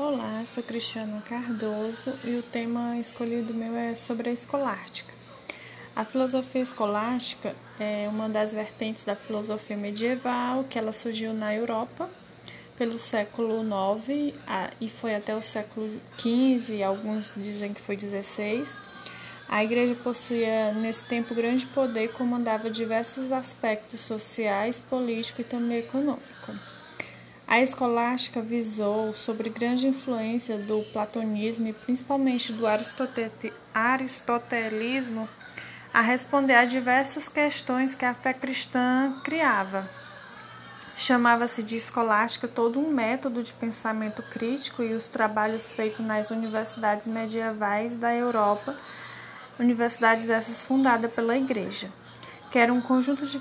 Olá, sou Cristiana Cardoso e o tema escolhido meu é sobre a escolástica. A filosofia escolástica é uma das vertentes da filosofia medieval que ela surgiu na Europa pelo século IX e foi até o século XV, alguns dizem que foi XVI. A igreja possuía nesse tempo grande poder e comandava diversos aspectos sociais, político e também econômico. A escolástica visou, sobre grande influência do platonismo e principalmente do aristotelismo, a responder a diversas questões que a fé cristã criava. Chamava-se de escolástica todo um método de pensamento crítico e os trabalhos feitos nas universidades medievais da Europa, universidades essas fundadas pela Igreja, que era um conjunto de